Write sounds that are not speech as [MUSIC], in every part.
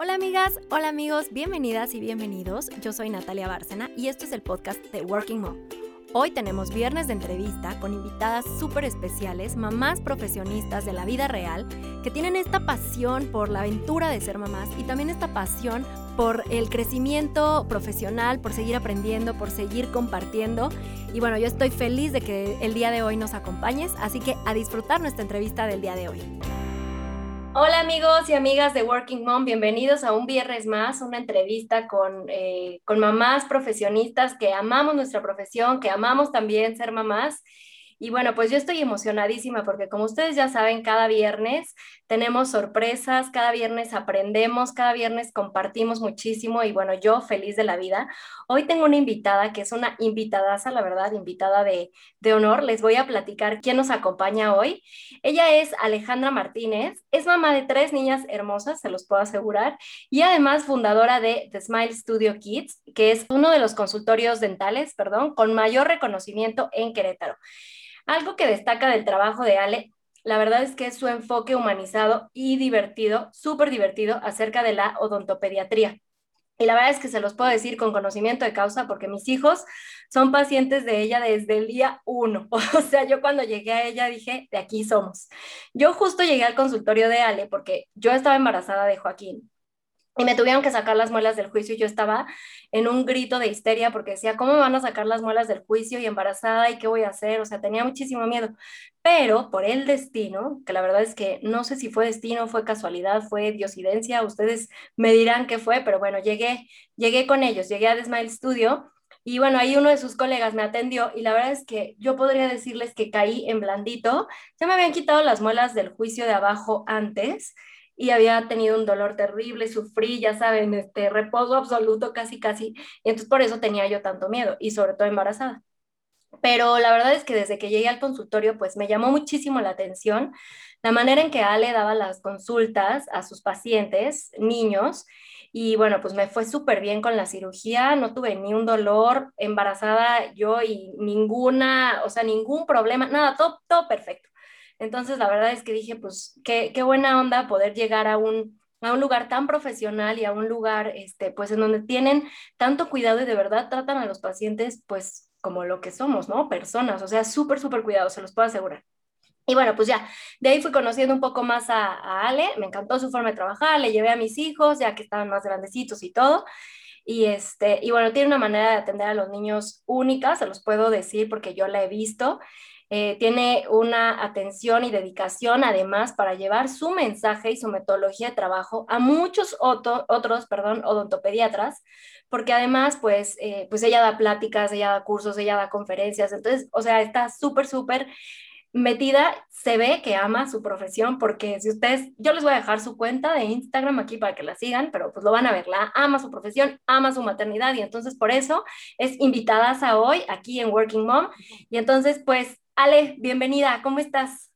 Hola amigas, hola amigos, bienvenidas y bienvenidos. Yo soy Natalia Bárcena y esto es el podcast de Working Mom. Hoy tenemos viernes de entrevista con invitadas súper especiales, mamás profesionistas de la vida real, que tienen esta pasión por la aventura de ser mamás y también esta pasión por el crecimiento profesional, por seguir aprendiendo, por seguir compartiendo. Y bueno, yo estoy feliz de que el día de hoy nos acompañes, así que a disfrutar nuestra entrevista del día de hoy. Hola amigos y amigas de Working Mom, bienvenidos a un viernes más, una entrevista con, eh, con mamás profesionistas que amamos nuestra profesión, que amamos también ser mamás. Y bueno, pues yo estoy emocionadísima porque como ustedes ya saben, cada viernes tenemos sorpresas, cada viernes aprendemos, cada viernes compartimos muchísimo y bueno, yo feliz de la vida. Hoy tengo una invitada que es una invitadaza, la verdad, invitada de, de honor. Les voy a platicar quién nos acompaña hoy. Ella es Alejandra Martínez, es mamá de tres niñas hermosas, se los puedo asegurar, y además fundadora de The Smile Studio Kids, que es uno de los consultorios dentales, perdón, con mayor reconocimiento en Querétaro. Algo que destaca del trabajo de Ale, la verdad es que es su enfoque humanizado y divertido, súper divertido acerca de la odontopediatría. Y la verdad es que se los puedo decir con conocimiento de causa porque mis hijos son pacientes de ella desde el día uno. [LAUGHS] O sea, yo cuando llegué a ella dije, de aquí somos. Yo justo llegué al consultorio de Ale porque yo estaba embarazada de Joaquín y me tuvieron que sacar las muelas del juicio y yo estaba en un grito de histeria porque decía, ¿cómo me van a sacar las muelas del juicio y embarazada y qué voy a hacer? O sea, tenía muchísimo miedo. Pero por el destino, que la verdad es que no sé si fue destino, fue casualidad, fue diosidencia, ustedes me dirán qué fue, pero bueno, llegué, llegué con ellos, llegué a The Smile Studio y bueno, ahí uno de sus colegas me atendió y la verdad es que yo podría decirles que caí en blandito. Ya me habían quitado las muelas del juicio de abajo antes y había tenido un dolor terrible, sufrí, ya saben, este reposo absoluto casi casi, y entonces por eso tenía yo tanto miedo y sobre todo embarazada. Pero la verdad es que desde que llegué al consultorio, pues me llamó muchísimo la atención la manera en que Ale daba las consultas a sus pacientes, niños, y bueno, pues me fue súper bien con la cirugía, no tuve ni un dolor, embarazada yo y ninguna, o sea, ningún problema, nada, todo, todo perfecto. Entonces, la verdad es que dije, pues, qué, qué buena onda poder llegar a un, a un lugar tan profesional y a un lugar, este, pues, en donde tienen tanto cuidado y de verdad tratan a los pacientes, pues, como lo que somos, ¿no? Personas, o sea, súper, súper cuidado, se los puedo asegurar. Y bueno, pues ya, de ahí fui conociendo un poco más a, a, Ale, me encantó su forma de trabajar, le llevé a mis hijos, ya que estaban más grandecitos y todo. Y, este, y bueno, tiene una manera de atender a los niños única, se los puedo decir porque yo la he visto. Eh, tiene una atención y dedicación además para llevar su mensaje y su metodología de trabajo a muchos otros, perdón, odontopediatras, porque además, pues, eh, pues ella da pláticas, ella da cursos, ella da conferencias, entonces, o sea, está súper, súper metida, se ve que ama su profesión, porque si ustedes, yo les voy a dejar su cuenta de Instagram aquí para que la sigan, pero pues lo van a ver, la ama su profesión, ama su maternidad y entonces por eso es invitada a hoy aquí en Working Mom y entonces pues Ale, bienvenida, ¿cómo estás?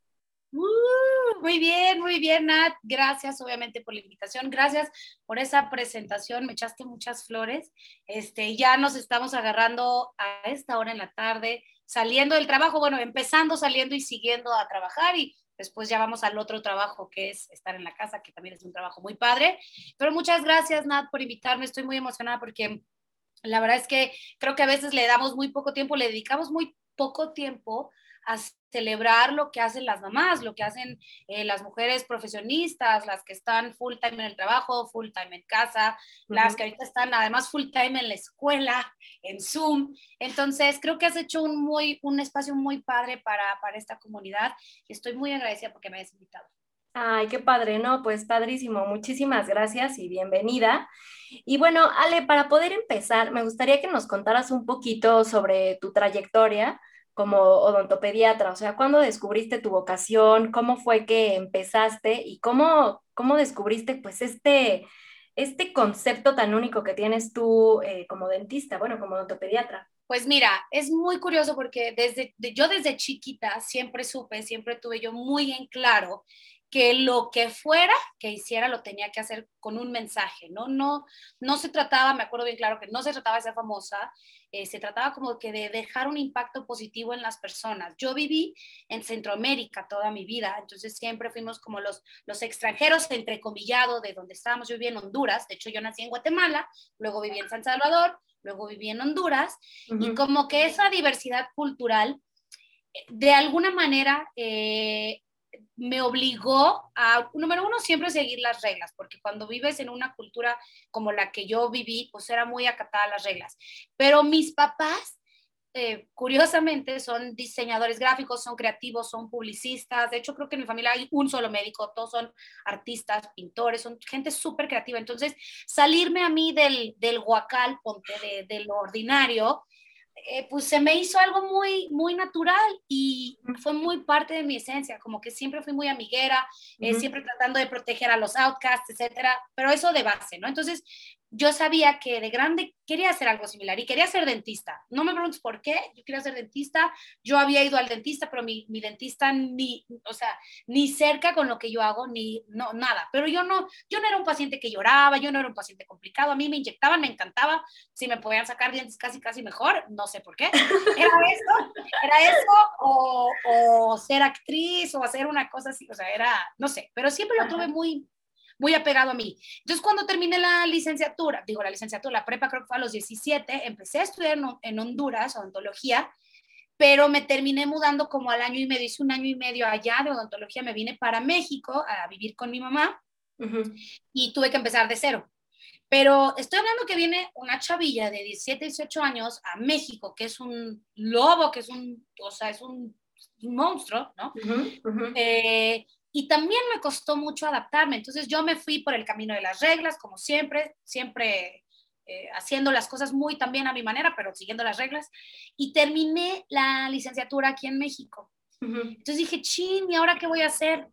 Uh, muy bien, muy bien, Nat. Gracias, obviamente, por la invitación. Gracias por esa presentación. Me echaste muchas flores. Este, ya nos estamos agarrando a esta hora en la tarde, saliendo del trabajo, bueno, empezando, saliendo y siguiendo a trabajar y después ya vamos al otro trabajo que es estar en la casa, que también es un trabajo muy padre. Pero muchas gracias, Nat, por invitarme. Estoy muy emocionada porque la verdad es que creo que a veces le damos muy poco tiempo, le dedicamos muy poco tiempo a celebrar lo que hacen las mamás, lo que hacen eh, las mujeres profesionistas, las que están full time en el trabajo, full time en casa, las que ahorita están además full time en la escuela, en Zoom. Entonces, creo que has hecho un, muy, un espacio muy padre para, para esta comunidad y estoy muy agradecida porque me has invitado. Ay, qué padre, ¿no? Pues padrísimo. Muchísimas gracias y bienvenida. Y bueno, Ale, para poder empezar, me gustaría que nos contaras un poquito sobre tu trayectoria como odontopediatra? O sea, ¿cuándo descubriste tu vocación? ¿Cómo fue que empezaste? ¿Y cómo, cómo descubriste pues este, este concepto tan único que tienes tú eh, como dentista, bueno, como odontopediatra? Pues mira, es muy curioso porque desde, yo desde chiquita siempre supe, siempre tuve yo muy en claro que lo que fuera que hiciera lo tenía que hacer con un mensaje, ¿no? No, no se trataba, me acuerdo bien claro que no se trataba de ser famosa, eh, se trataba como que de dejar un impacto positivo en las personas. Yo viví en Centroamérica toda mi vida, entonces siempre fuimos como los, los extranjeros, entrecomillado, de donde estábamos. Yo viví en Honduras, de hecho yo nací en Guatemala, luego viví en San Salvador, luego viví en Honduras, y como que esa diversidad cultural, eh, de alguna manera, eh, me obligó a, número uno, siempre seguir las reglas, porque cuando vives en una cultura como la que yo viví, pues era muy acatada las reglas. Pero mis papás, eh, curiosamente, son diseñadores gráficos, son creativos, son publicistas. De hecho, creo que en mi familia hay un solo médico, todos son artistas, pintores, son gente súper creativa. Entonces, salirme a mí del, del guacal, ponte, de, de lo ordinario, eh, pues se me hizo algo muy, muy natural y fue muy parte de mi esencia, como que siempre fui muy amiguera, eh, siempre tratando de proteger a los outcasts, etcétera, pero eso de base, ¿no? Entonces, yo sabía que de grande quería hacer algo similar y quería ser dentista. No me preguntes por qué, yo quería ser dentista. Yo había ido al dentista, pero mi, mi, dentista ni, o sea, ni cerca con lo que yo hago, ni, no, nada. Pero yo no, yo no era un paciente que lloraba, yo no era un paciente complicado. A mí me inyectaban, me encantaba. Si me podían sacar dientes casi, casi mejor, no sé por qué. Era eso, era eso, o, o ser actriz, o hacer una cosa así, o sea, era, no sé, pero siempre lo tuve muy, muy apegado a mí. Entonces, cuando terminé la licenciatura, digo la licenciatura, la prepa creo que fue a los 17, empecé a estudiar en, Honduras odontología, pero me terminé mudando como al año y medio, hice un año y medio allá de odontología, me vine para México a vivir con mi mamá y tuve que empezar de cero. Pero estoy hablando que viene una chavilla de 17, 18 años a México, que es un lobo, que es un, o sea, es un, monstruo, ¿no? Eh, y también me costó mucho adaptarme. Entonces yo me fui por el camino de las reglas, como siempre, siempre eh, haciendo las cosas muy también a mi manera, pero siguiendo las reglas. Y terminé la licenciatura aquí en México. Entonces dije, chin, ¿y ahora qué voy a hacer?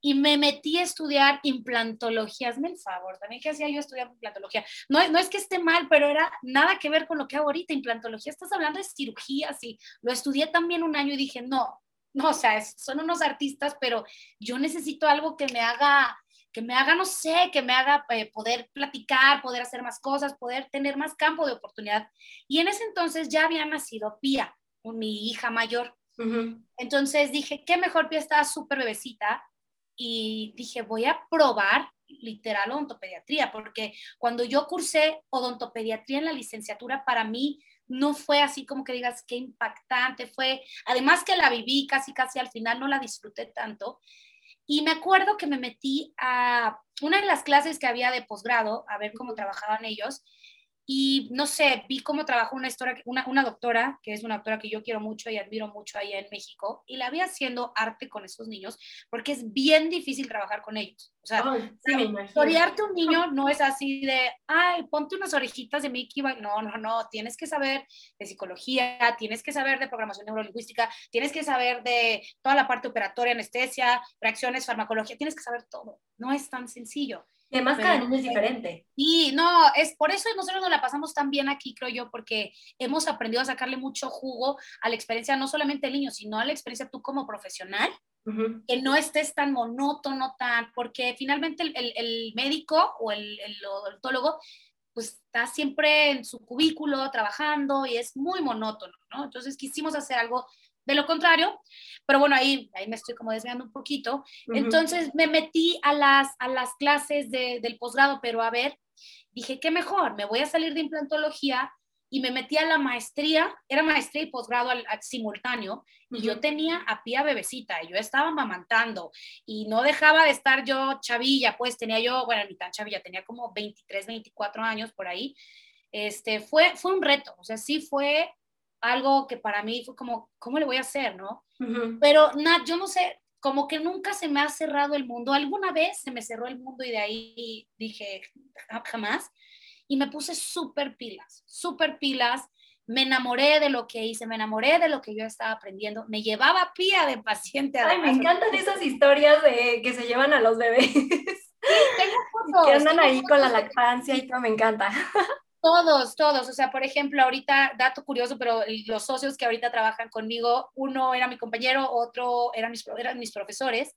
Y me metí a estudiar implantología. Hazme el favor, también qué hacía yo estudiar implantología. No, no es que esté mal, pero era nada que ver con lo que hago ahorita. Implantología, estás hablando de cirugía, sí. Lo estudié también un año y dije, no, no, o sea, son unos artistas, pero yo necesito algo que me haga, que me haga, no sé, que me haga eh, poder platicar, poder hacer más cosas, poder tener más campo de oportunidad. Y en ese entonces ya había nacido Pía, mi hija mayor. Entonces dije, qué mejor Pía estaba súper bebecita y dije, voy a probar literal odontopediatría, porque cuando yo cursé odontopediatría en la licenciatura, para mí no fue así como que digas qué impactante fue. Además que la viví casi, casi al final, no la disfruté tanto. Y me acuerdo que me metí a una de las clases que había de posgrado, a ver cómo trabajaban ellos, y no sé, vi cómo trabajó una, historia, una, una, doctora, que es una doctora que yo quiero mucho y admiro mucho allá en México, y la vi haciendo arte con esos niños, porque es bien difícil trabajar con ellos. O sea, oh, un niño no es así de, ay, ponte unas orejitas de Mickey. No, no, no, tienes que saber de psicología, tienes que saber de programación neurolingüística, tienes que saber de toda la parte operatoria, anestesia, reacciones, farmacología, tienes que saber todo. No es tan sencillo. Y además cada niño es diferente. Y no, es por eso nosotros nos la pasamos tan bien aquí, creo yo, porque hemos aprendido a sacarle mucho jugo a la experiencia, no solamente del niño, sino a la experiencia tú como profesional, que no estés tan monótono, tan, porque finalmente el, el, médico o el, el odontólogo pues está siempre en su cubículo trabajando y es muy monótono, ¿no? Entonces quisimos hacer algo de lo contrario, pero bueno, ahí, ahí me estoy como desviando un poquito. Entonces me metí a las, a las clases de, del posgrado, pero a ver, dije, ¿qué mejor? Me voy a salir de implantología y me metí a la maestría, era maestría y posgrado al, simultáneo, y yo tenía a pía bebecita, y yo estaba mamantando, y no dejaba de estar yo chavilla, pues tenía yo, bueno, ni tan chavilla, tenía como 23, 24 años por ahí, este, fue, fue un reto, o sea, sí fue algo que para mí fue como, ¿cómo le voy a hacer, no? Pero nada, yo no sé, como que nunca se me ha cerrado el mundo. Alguna vez se me cerró el mundo y de ahí dije, jamás. Y me puse súper pilas, súper pilas. Me enamoré de lo que hice, me enamoré de lo que yo estaba aprendiendo. Me llevaba pía de paciente. Ay, me encantan esas historias de que se llevan a los bebés. tengo [LAUGHS] fotos. Que andan ahí con la lactancia y todo, me encanta. [LAUGHS] Todos, todos. O sea, por ejemplo, ahorita, dato curioso, pero los socios que ahorita trabajan conmigo, uno era mi compañero, otro eran mis, eran mis profesores,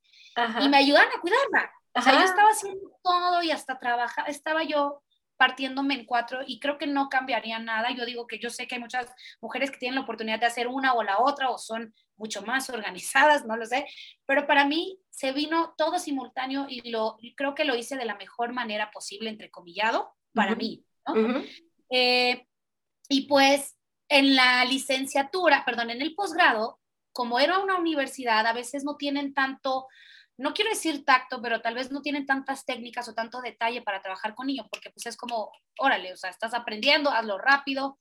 y me ayudan a cuidarla. O sea, yo estaba haciendo todo y hasta trabajaba, estaba yo partiéndome en cuatro y creo que no cambiaría nada. Yo digo que yo sé que hay muchas mujeres que tienen la oportunidad de hacer una o la otra o son mucho más organizadas, no lo sé, pero para mí se vino todo simultáneo y lo creo que lo hice de la mejor manera posible, entrecomillado, para mí. Eh, y pues en la licenciatura, perdón, en el posgrado, como era una universidad, a veces no tienen tanto no quiero decir tacto, pero tal vez no tienen tantas técnicas o tanto detalle para trabajar con niños, porque pues es como, órale, o sea, estás aprendiendo, hazlo rápido.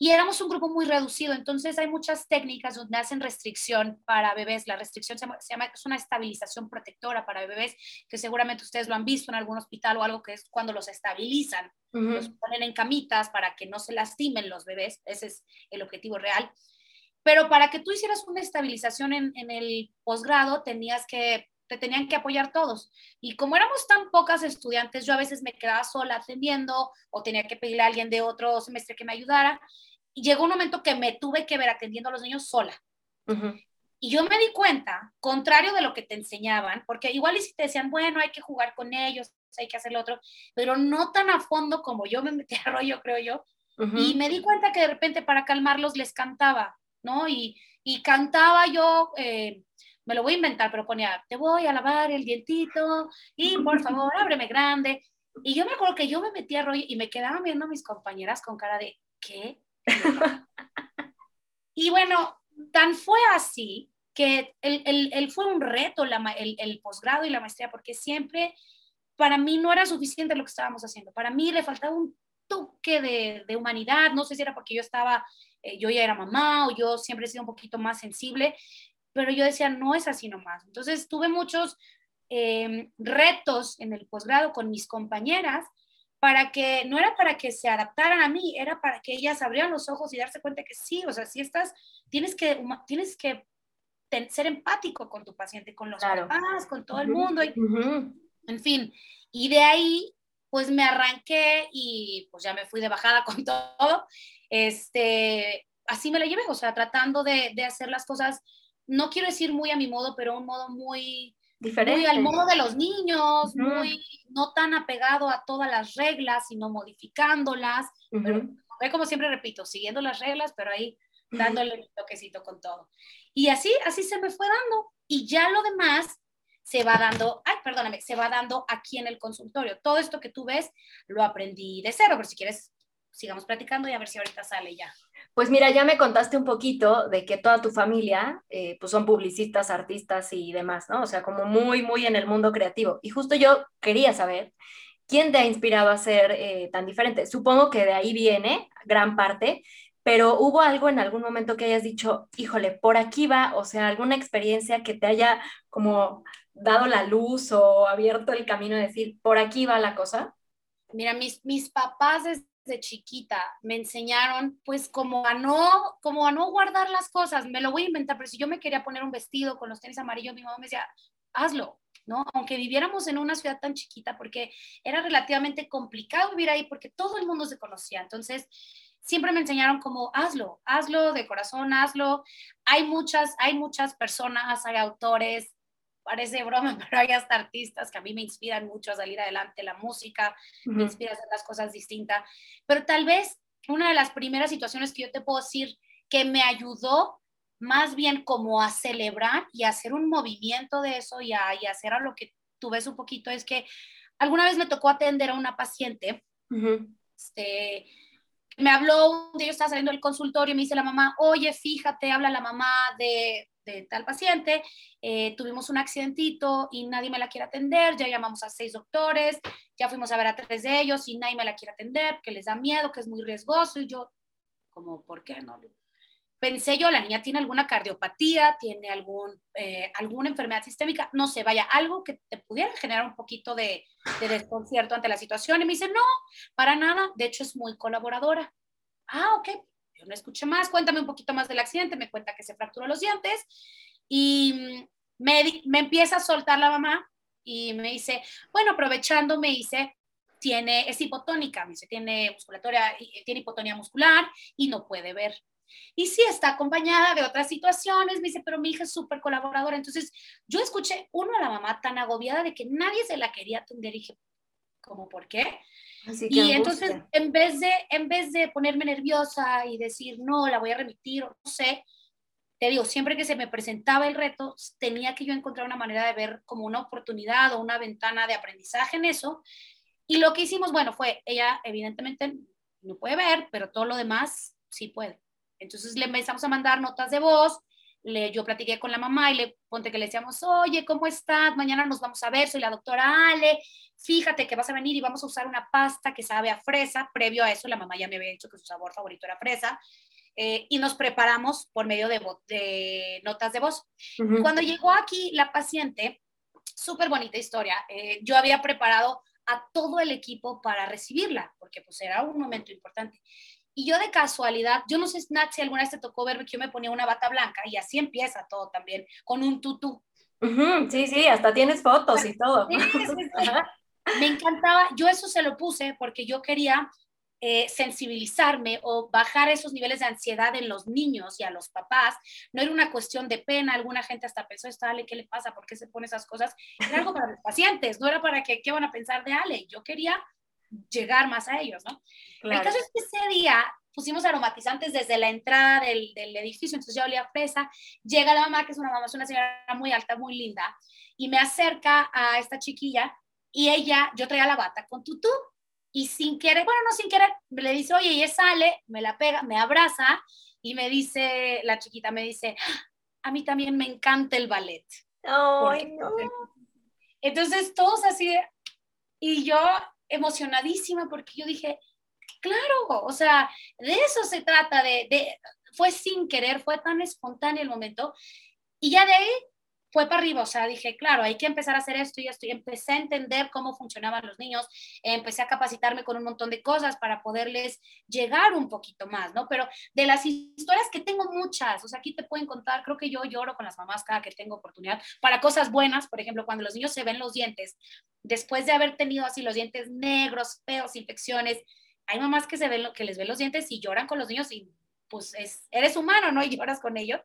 Y éramos un grupo muy reducido, entonces hay muchas técnicas donde hacen restricción para bebés. La restricción se llama, es una estabilización protectora para bebés, que seguramente ustedes lo han visto en algún hospital o algo que es cuando los estabilizan, los ponen en camitas para que no se lastimen los bebés, ese es el objetivo real. Pero para que tú hicieras una estabilización en, en el posgrado, tenías que te tenían que apoyar todos. Y como éramos tan pocas estudiantes, yo a veces me quedaba sola atendiendo o tenía que pedirle a alguien de otro semestre que me ayudara. Y llegó un momento que me tuve que ver atendiendo a los niños sola. Y yo me di cuenta, contrario de lo que te enseñaban, porque igual y si te decían, bueno, hay que jugar con ellos, hay que hacer lo otro, pero no tan a fondo como yo me [LAUGHS] metí a rollo, creo yo. Y me di cuenta que de repente para calmarlos les cantaba, ¿no? Y, y cantaba yo, eh, me lo voy a inventar, pero ponía, te voy a lavar el dientito y por favor, [LAUGHS] ábreme grande. Y yo me acuerdo que yo me metía rollo y me quedaban viendo a mis compañeras con cara de, ¿qué? y bueno, tan fue así que él, fue un reto el, el posgrado y la maestría, porque siempre para mí no era suficiente lo que estábamos haciendo. Para mí le faltaba un toque de, de humanidad. No sé si era porque yo estaba, eh, yo ya era mamá o yo siempre he sido un poquito más sensible, pero yo decía, no es así nomás. Entonces tuve muchos em, retos en el posgrado con mis compañeras para que, no era para que se adaptaran a mí, era para que ellas abrieran los ojos y darse cuenta que sí, o sea, si estás, tienes que, tienes que ser empático con tu paciente, con los papás, con todo el mundo, en fin. Y de ahí, pues me arranqué y pues ya me fui de bajada con [LAUGHS] todo. Este, así me la llevé, o sea, tratando de, de hacer las cosas no quiero decir muy a mi modo, pero un modo muy diferente. Muy al modo de los niños, muy no tan apegado a todas las reglas, sino modificándolas. Pero como siempre repito, siguiendo las reglas, pero ahí dándole un toquecito con todo. Y así, así se me fue dando. Y ya lo demás se va dando, ay, perdóname, se va dando aquí en el consultorio. Todo esto que tú ves lo aprendí de cero, pero si quieres, sigamos platicando y a ver si ahorita sale ya. Pues mira, ya me contaste un poquito de que toda tu familia eh, pues son publicistas, artistas y demás, ¿no? O sea, como muy, muy en el mundo creativo. Y justo yo quería saber quién te ha inspirado a ser eh, tan diferente. Supongo que de ahí viene gran parte, pero hubo algo en algún momento que hayas dicho, híjole, por aquí va, o sea, alguna experiencia que te haya como dado la luz o abierto el camino de decir, por aquí va la cosa. Mira, mis, mis papás de chiquita me enseñaron pues como a no como a no guardar las cosas, me lo voy a inventar, pero si yo me quería poner un vestido con los tenis amarillos, mi mamá me decía, hazlo, ¿no? Aunque viviéramos en una ciudad tan chiquita, porque era relativamente complicado vivir ahí, porque todo el mundo se conocía. Entonces, siempre me enseñaron como, hazlo, hazlo de corazón, hazlo. Hay muchas, hay muchas personas, hay autores, parece broma, [LAUGHS] pero hay hasta artistas que a mí me inspiran mucho a salir adelante, la música, me inspira a hacer las cosas distintas, pero tal vez una de las primeras situaciones que yo te puedo decir que me ayudó más bien como a celebrar y a hacer un movimiento de eso y a, y hacer a lo que tú ves un poquito es que alguna vez me tocó atender a una paciente, este, me habló, un día yo estaba saliendo del consultorio y me dice la mamá, oye, fíjate, habla la mamá de de tal paciente, eh, tuvimos un accidentito y nadie me la quiere atender, ya llamamos a seis doctores, ya fuimos a ver a tres de ellos y nadie me la quiere atender, que les da miedo, que es muy riesgoso y yo, como, ¿por qué no? Pensé yo, la niña tiene alguna cardiopatía, tiene algún, eh, alguna enfermedad sistémica, no sé, vaya, algo que te pudiera generar un poquito de, de desconcierto ante la situación. Y me dice, no, para nada, de hecho es muy colaboradora. Ah, ok, yo no escuché más, cuéntame un poquito más del accidente, me cuenta que se fracturó los dientes y me, me empieza a soltar la mamá y me dice, bueno, aprovechando, me dice, tiene, es hipotónica, me dice, tiene musculatura, tiene hipotonía muscular y no puede ver. Y sí está acompañada de otras situaciones, me dice, pero mi hija es súper colaboradora. Entonces, yo escuché uno a la mamá tan agobiada de que nadie se la quería atender y dije, ¿cómo por qué? Y entonces, en vez, de, en vez de ponerme nerviosa y decir, no, la voy a remitir o no sé, te digo, siempre que se me presentaba el reto, tenía que yo encontrar una manera de ver como una oportunidad o una ventana de aprendizaje en eso. Y lo que hicimos, bueno, fue, ella evidentemente no puede ver, pero todo lo demás sí puede. Entonces le empezamos a mandar notas de voz, le, yo platiqué con la mamá y le ponte que le decíamos, oye, ¿cómo estás? Mañana nos vamos a ver, soy la doctora Ale, fíjate que vas a venir y vamos a usar una pasta que sabe a fresa. Previo a eso, la mamá ya me había dicho que su sabor favorito era fresa. Eh, y nos preparamos por medio de, de notas de voz. Cuando llegó aquí la paciente, súper bonita historia, eh, yo había preparado a todo el equipo para recibirla, porque pues era un momento importante. Y yo de casualidad, yo no sé, Nat, si alguna vez te tocó ver que yo me ponía una bata blanca y así empieza todo también, con un tutú. sí, sí, hasta tienes fotos y todo. me encantaba, yo eso se lo puse porque yo quería eh, sensibilizarme o bajar esos niveles de ansiedad en los niños y a los papás. No era una cuestión de pena, alguna gente hasta pensó, está Ale, ¿qué le pasa? ¿Por qué se pone esas cosas? Era algo para los pacientes, no era para que, ¿qué van a pensar de Ale? Yo quería llegar más a ellos, ¿no? El caso es que ese día pusimos aromatizantes desde la entrada del, del, edificio, entonces yo olía fresa, llega la mamá, que es una mamá, es una señora muy alta, muy linda, y me acerca a esta chiquilla y ella, yo traía la bata con tutú, y sin querer, bueno, no sin querer, le dice, oye, y ella sale, me la pega, me abraza, y me dice, la chiquita me dice, a mí también me encanta el ballet. Ay, no. Entonces todos así, y yo emocionadísima porque yo dije, claro, o sea, de eso se trata, de, de, fue sin querer, fue tan espontáneo el momento. Y ya de ahí fue para arriba, o sea, dije, claro, hay que empezar a hacer esto y esto, y empecé a entender cómo funcionaban los niños, empecé a capacitarme con un montón de cosas para poderles llegar un poquito más, ¿no? Pero de las historias que tengo muchas, o sea, aquí te pueden contar, creo que yo lloro con las mamás cada que tengo oportunidad, para cosas buenas, por ejemplo, cuando los niños se ven los dientes, después de haber tenido así los dientes negros, feos, infecciones, hay mamás que se ven que les ven los dientes y lloran con los niños y pues es, eres humano, ¿no? [LAUGHS] Y lloras con ellos.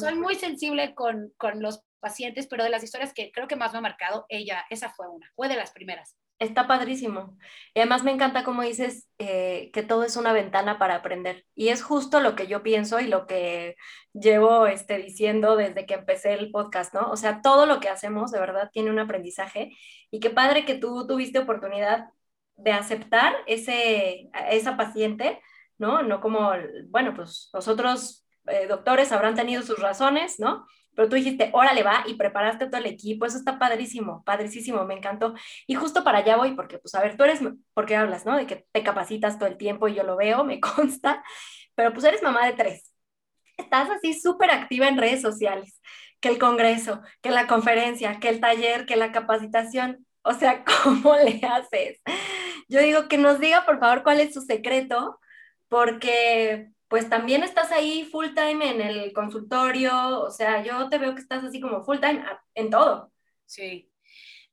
Soy muy sensible con, con los pacientes, pero de las historias que creo que más me ha marcado, ella, esa fue una, fue de las primeras. Está padrísimo. Y además me encanta como dices eh, que todo es una ventana para aprender. Y es justo lo que yo pienso y lo que llevo este, diciendo desde que empecé el podcast, ¿no? O sea, todo lo que hacemos de verdad tiene un aprendizaje. Y qué padre que tú tuviste oportunidad de aceptar ese, esa paciente, ¿no? No como, bueno, pues nosotros eh, doctores habrán tenido sus razones, ¿no? Pero tú dijiste, órale, va, y preparaste todo el equipo, eso está padrísimo, padrísimo, me encantó. Y justo para allá voy, porque, pues, a ver, tú eres, porque hablas, ¿no? De que te capacitas todo el tiempo y yo lo veo, me [LAUGHS] consta, pero pues eres mamá de tres. Estás así súper activa en redes sociales, que el congreso, que la conferencia, que el taller, que la capacitación. O sea, [LAUGHS] ¿cómo le haces? Yo digo que nos diga, por favor, cuál es su secreto, porque pues también estás ahí full time en el consultorio, o sea, yo te veo que estás así como full time en todo. Sí.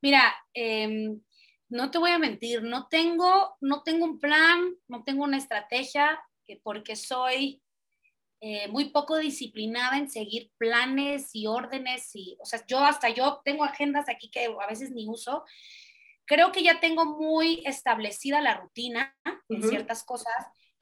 Mira, em, no te voy a mentir, no tengo, no tengo un plan, no tengo una estrategia, porque soy eh, muy poco disciplinada en seguir planes y órdenes, y, o sea, yo hasta yo tengo agendas aquí que a veces ni uso. Creo que ya tengo muy establecida la rutina en ciertas cosas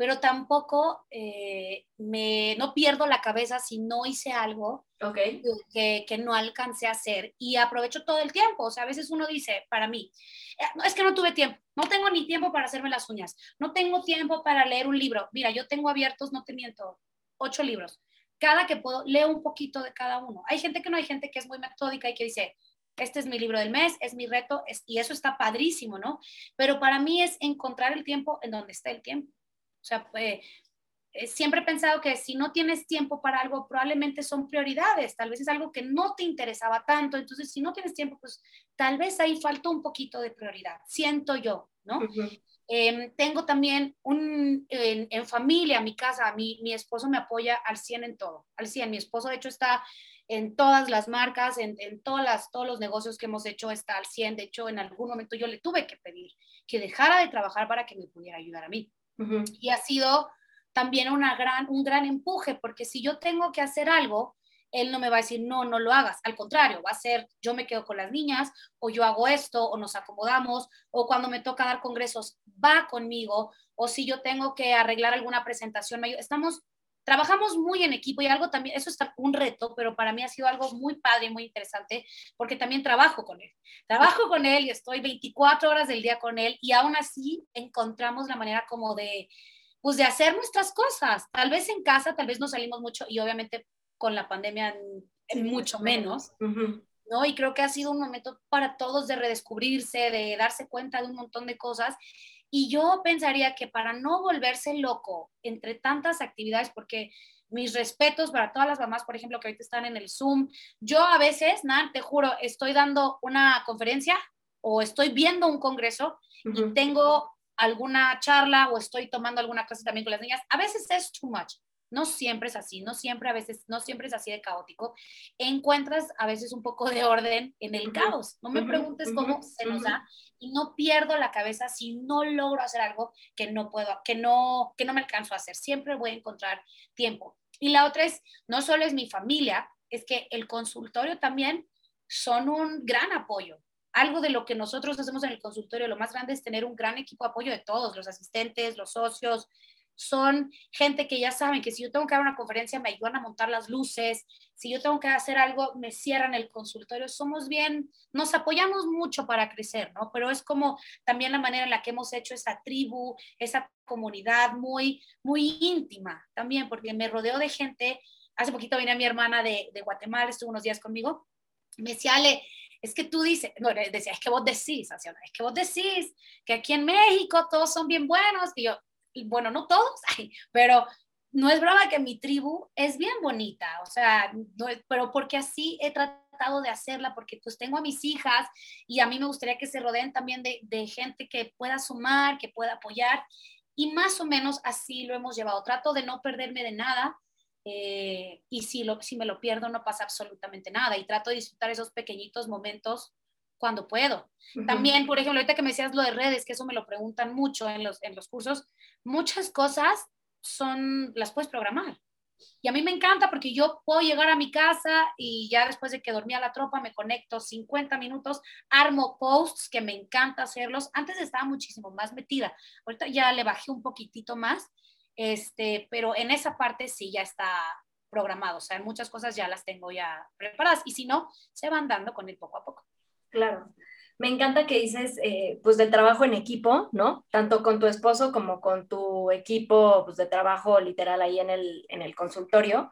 pero tampoco eh, me, no pierdo la cabeza si no hice algo que, que, no alcancé a hacer y aprovecho todo el tiempo. O sea, a veces uno dice, para mí, eh, es que no tuve tiempo, no tengo ni tiempo para hacerme las uñas, no tengo tiempo para leer un libro. Mira, yo tengo abiertos, no te miento, ocho libros. Cada que puedo, leo un poquito de cada uno. Hay gente que no, hay gente que es muy metódica y que dice, este es mi libro del mes, es mi reto, y eso está padrísimo, ¿no? Pero para mí es encontrar el tiempo en donde está el tiempo. O sea, pues, siempre he pensado que si no tienes tiempo para algo, probablemente son prioridades, tal vez es algo que no te interesaba tanto, entonces si no tienes tiempo, pues tal vez ahí faltó un poquito de prioridad, siento yo, ¿no? Em, tengo también un, en, en, familia, mi casa, mi, mi esposo me apoya al 100 en todo, al 100. Mi esposo, de hecho, está en todas las marcas, en, en todas las, todos los negocios que hemos hecho está al 100. De hecho, en algún momento yo le tuve que pedir que dejara de trabajar para que me pudiera ayudar a mí. Y ha sido también una gran, un gran empuje, porque si yo tengo que hacer algo, él no me va a decir, no, no lo hagas. Al contrario, va a ser, yo me quedo con las niñas, o yo hago esto, o nos acomodamos, o cuando me toca dar congresos, va conmigo, o si yo tengo que arreglar alguna presentación, estamos, trabajamos muy en equipo y algo también, eso es un reto, pero para mí ha sido algo muy padre y muy interesante, porque también trabajo con él. Trabajo con él y estoy 24 horas del día con él, y aún así encontramos la manera como de, pues de hacer nuestras cosas. Tal vez en casa, tal vez no salimos mucho y obviamente con la pandemia en, mucho menos, ¿no? Y creo que ha sido un momento para todos de redescubrirse, de darse cuenta de un montón de cosas. Y yo pensaría que para no volverse loco entre tantas actividades, porque mis respetos para todas las mamás, por ejemplo, que ahorita están en el Zoom, yo a veces, Nan, te juro, estoy dando una conferencia o estoy viendo un congreso y tengo alguna charla o estoy tomando alguna clase también con las niñas. A veces es too much. No siempre es así, no siempre a veces, no siempre es así de caótico. Encuentras a veces un poco de orden en el caos. No me preguntes cómo se nos da y no pierdo la cabeza si no logro hacer algo que no puedo, que no, que no me alcanzo a hacer. Siempre voy a encontrar tiempo. Y la otra es, no solo es mi familia, es que el consultorio también son un gran apoyo. Algo de lo que nosotros hacemos en el consultorio, lo más grande es tener un gran equipo de apoyo de todos, los asistentes, los socios, son gente que ya saben que si yo tengo que dar una conferencia me ayudan a montar las luces, si yo tengo que hacer algo me cierran el consultorio, somos bien, nos apoyamos mucho para crecer, ¿no? Pero es como también la manera en la que hemos hecho esa tribu, esa comunidad muy, muy íntima también, porque me rodeo de gente, hace poquito vine a mi hermana de, de Guatemala, estuvo unos días conmigo, me decía, Ale, es que tú dices, no, decía, es que vos decís, es que vos decís que aquí en México todos son bien buenos, y yo, bueno, no todos, [LAUGHS] pero no es broma que mi tribu es bien bonita, o sea, pero porque así he tratado de hacerla, porque pues tengo a mis hijas y a mí me gustaría que se rodeen también de, gente que pueda sumar, que pueda apoyar, y más o menos así lo hemos llevado. Trato de no perderme de nada, eh, y si, lo, si me lo pierdo no pasa absolutamente nada, y trato de disfrutar esos pequeñitos momentos cuando puedo. También, por ejemplo, ahorita que me decías lo de redes, que eso me lo preguntan mucho en los, en los cursos, muchas cosas son, las puedes programar. Y a mí me encanta porque yo puedo llegar a mi casa y ya después de que dormía la tropa me conecto 50 minutos, armo posts que me encanta hacerlos. Antes estaba muchísimo más metida. Ahorita ya le bajé un poquitito más, este, pero en esa parte sí ya está programado. O sea, muchas cosas ya las tengo ya preparadas y si no, se van dando con el poco a poco. Claro. Me encanta que dices, eh, pues, del trabajo en equipo, ¿no? Tanto con tu esposo como con tu equipo pues, de trabajo literal ahí en el, en el consultorio.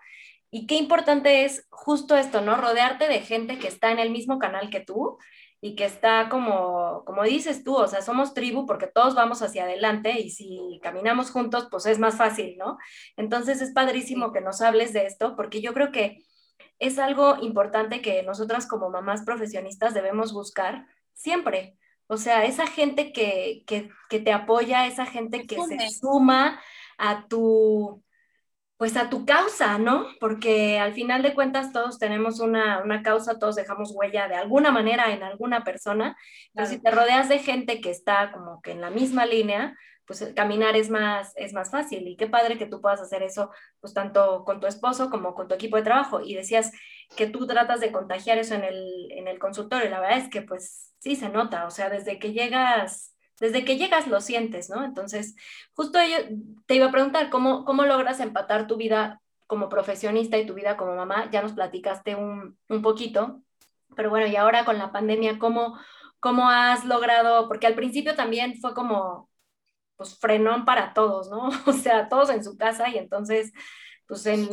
Y qué importante es justo esto, ¿no? Rodearte de gente que está en el mismo canal que tú y que está como, como dices tú, o sea, somos tribu porque todos vamos hacia adelante y si caminamos juntos, pues es más fácil, ¿no? Entonces es padrísimo que nos hables de esto porque yo creo que es algo importante que nosotras como mamás profesionistas debemos buscar siempre. O sea, esa gente que, te apoya, esa gente que se suma a tu, pues a tu causa, ¿no? Porque al final de cuentas todos tenemos una, causa, todos dejamos huella de alguna manera en alguna persona. Entonces, si te rodeas de gente que está como que en la misma línea, pues caminar es más, es más fácil. Y qué padre que tú puedas hacer eso, pues tanto con tu esposo como con tu equipo de trabajo. Y decías que tú tratas de contagiar eso en el, en el consultorio. La verdad es que pues sí se nota, o sea, desde que llegas, desde que llegas lo sientes, ¿no? Entonces, justo yo te iba a preguntar, ¿cómo, cómo logras empatar tu vida como profesionista y tu vida como mamá? Ya nos platicaste un, un poquito, pero bueno, y ahora con la pandemia, ¿cómo, ¿cómo has logrado? Porque al principio también fue como pues frenón para todos, ¿no? [LAUGHS] O sea, todos en su casa y entonces, pues en,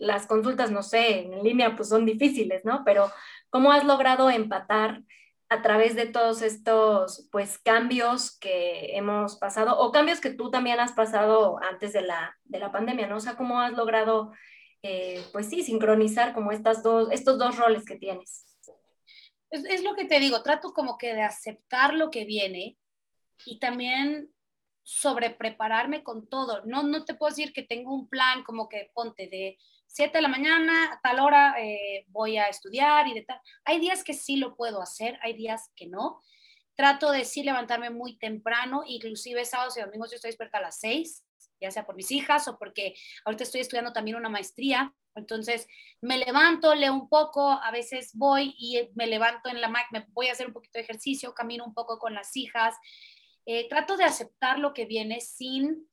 las consultas, no sé, en línea, pues son difíciles, ¿no? Pero ¿cómo has logrado empatar a través de todos estos, pues, cambios que hemos pasado o cambios que tú también has pasado antes de la, de la pandemia, ¿no? O sea, ¿cómo has logrado, eh, pues sí, sincronizar como estas dos, estos dos roles que tienes? Es, es lo que te digo, trato como que de aceptar lo que viene y también sobre prepararme con todo. No, no te puedo decir que tengo un plan como que ponte de 7 de la mañana, a tal hora eh, voy a estudiar y de tal. Hay días que sí lo puedo hacer, hay días que no. Trato de sí levantarme muy temprano, inclusive sábados y domingos yo estoy despierta a las 6, ya sea por mis hijas o porque ahorita estoy estudiando también una maestría. Entonces me levanto, leo un poco, a veces voy y me levanto en la máquina, voy a hacer un poquito de ejercicio, camino un poco con las hijas. Eh, trato de aceptar lo que viene sin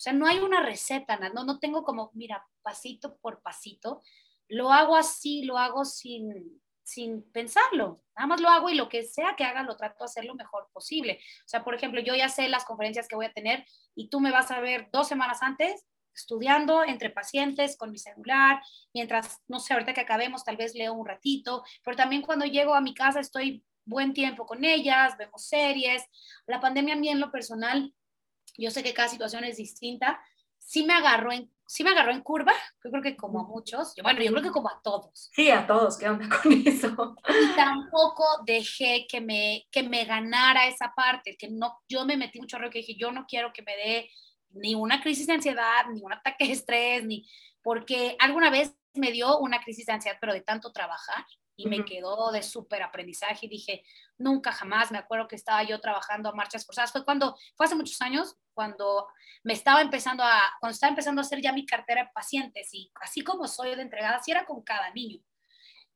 o sea, no hay una receta, no, no tengo como, mira, pasito por pasito. Lo hago así, lo hago sin, sin pensarlo. Nada más lo hago y lo que sea que haga lo trato de hacer lo mejor posible. O sea, por ejemplo, yo ya sé las conferencias que voy a tener y tú me vas a ver dos semanas antes estudiando entre pacientes con mi celular, mientras, no sé, ahorita que acabemos, tal vez leo un ratito, pero también cuando llego a mi casa estoy buen tiempo con ellas, vemos series. La pandemia a mí en lo personal yo sé que cada situación es distinta, sí me agarró en, sí me agarró en curva, yo creo que como a muchos, bueno, yo creo que como a todos. Sí, a todos, ¿qué onda con eso? Y tampoco dejé que me, que me ganara esa parte, que no, yo me metí mucho rollo que dije, yo no quiero que me dé ni una crisis de ansiedad, ni un ataque de estrés, ni porque alguna vez me dio una crisis de ansiedad, pero de tanto trabajar, y me quedó de súper aprendizaje y dije, nunca jamás, me acuerdo que estaba yo trabajando a marchas forzadas, fue cuando, fue hace muchos años, cuando me estaba empezando a, cuando estaba empezando a hacer ya mi cartera de pacientes y así como soy de entregada, así era con cada niño.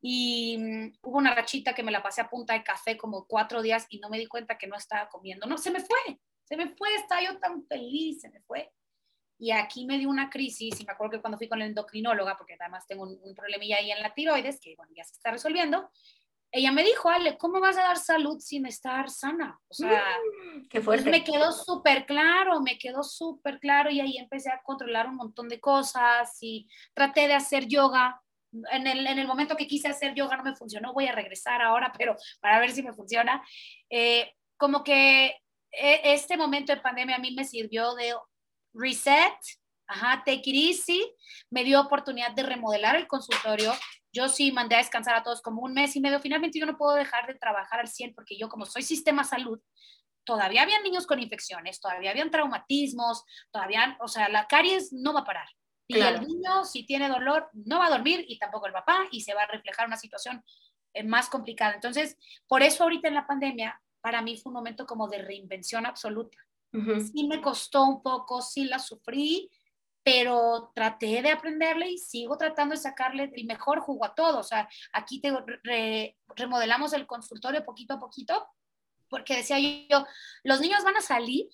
Y mm, hubo una rachita que me la pasé a punta de café como cuatro días y no me di cuenta que no estaba comiendo, no, se me fue, se me fue, estaba yo tan feliz, se me fue. Y aquí me dio una crisis, y me acuerdo que cuando fui con la endocrinóloga, porque además tengo un, un problemilla ahí en la tiroides, que bueno, ya se está resolviendo, ella me dijo, Ale, ¿cómo vas a dar salud sin estar sana? O sea, mm, qué fuerte. me quedó súper claro, me quedó súper claro y ahí empecé a controlar un montón de cosas y traté de hacer yoga. En el, en el momento que quise hacer yoga no me funcionó, voy a regresar ahora, pero para ver si me funciona. Eh, como que e, este momento de pandemia a mí me sirvió de reset, ajá, take it easy, me dio oportunidad de remodelar el consultorio. Yo sí mandé a descansar a todos como un mes y medio. Finalmente yo no puedo dejar de trabajar al 100 porque yo como soy sistema salud, todavía había niños con infecciones, todavía habían traumatismos, todavía, o sea, la caries no va a parar. Y el niño, si tiene dolor, no va a dormir y tampoco el papá y se va a reflejar una situación eh, más complicada. Entonces, por eso ahorita en la pandemia, para mí fue un momento como de reinvención absoluta. Sí me costó un poco, sí la sufrí, pero traté de aprenderle y sigo tratando de sacarle el mejor jugo a todo. O sea, aquí te remodelamos el consultorio poquito a poquito, porque decía yo, los niños van a salir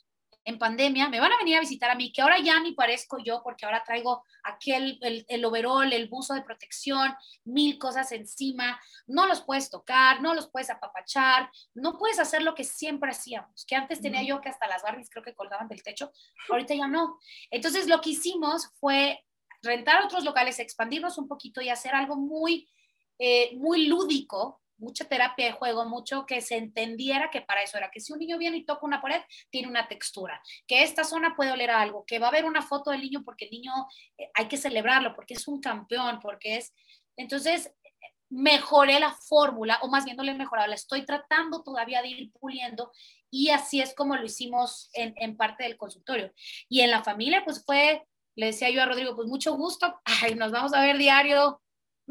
en pandemia, me van a venir a visitar a mí, que ahora ya ni parezco yo, porque ahora traigo aquel, el, el overall, el buzo de protección, mil cosas encima, no los puedes tocar, no los puedes apapachar, no puedes hacer lo que siempre hacíamos, que antes tenía yo que hasta las Barbies creo que colgaban del techo, ahorita ya no. Entonces lo que hicimos fue rentar otros locales, expandirnos un poquito y hacer algo muy, eh, muy lúdico, mucha terapia de juego, mucho que se entendiera que para eso era, que si un niño viene y toca una pared, tiene una textura, que esta zona puede oler a algo, que va a haber una foto del niño porque el niño eh, hay que celebrarlo, porque es un campeón, porque es... Entonces, mejoré la fórmula, o más bien no le he mejorado, la estoy tratando todavía de ir puliendo y así es como lo hicimos en, en parte del consultorio. Y en la familia, pues fue, le decía yo a Rodrigo, pues mucho gusto, [LAUGHS] ay, nos vamos a ver diario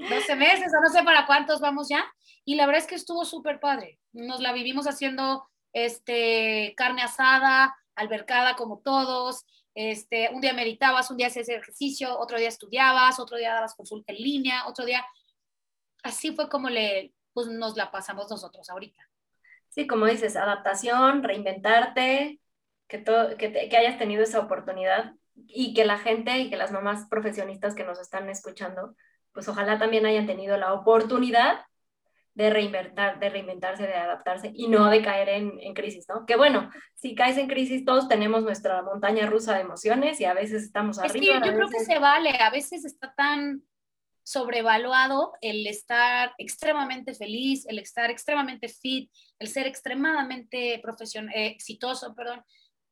12 meses, o no sé para cuántos vamos ya, y la verdad es que estuvo súper padre. Nos la vivimos haciendo este, carne asada, albercada como todos. Este, un día meditabas, un día hacías ejercicio, otro día estudiabas, otro día dabas consulta en línea, otro día... Así fue como le, pues, nos la pasamos nosotros ahorita. Sí, como dices, adaptación, reinventarte, que, que, que hayas tenido esa oportunidad y que la gente y que las mamás profesionistas que nos están escuchando, pues ojalá también hayan tenido la oportunidad de reinventar, de reinventarse, de adaptarse y no de caer en, en, crisis, ¿no? Que bueno, si caes en crisis, todos tenemos nuestra montaña rusa de emociones y a veces estamos es arriba. Que yo creo que se vale, a veces está tan sobrevaluado el estar extremadamente feliz, el estar extremadamente fit, el ser extremadamente profesional, eh, exitoso, perdón.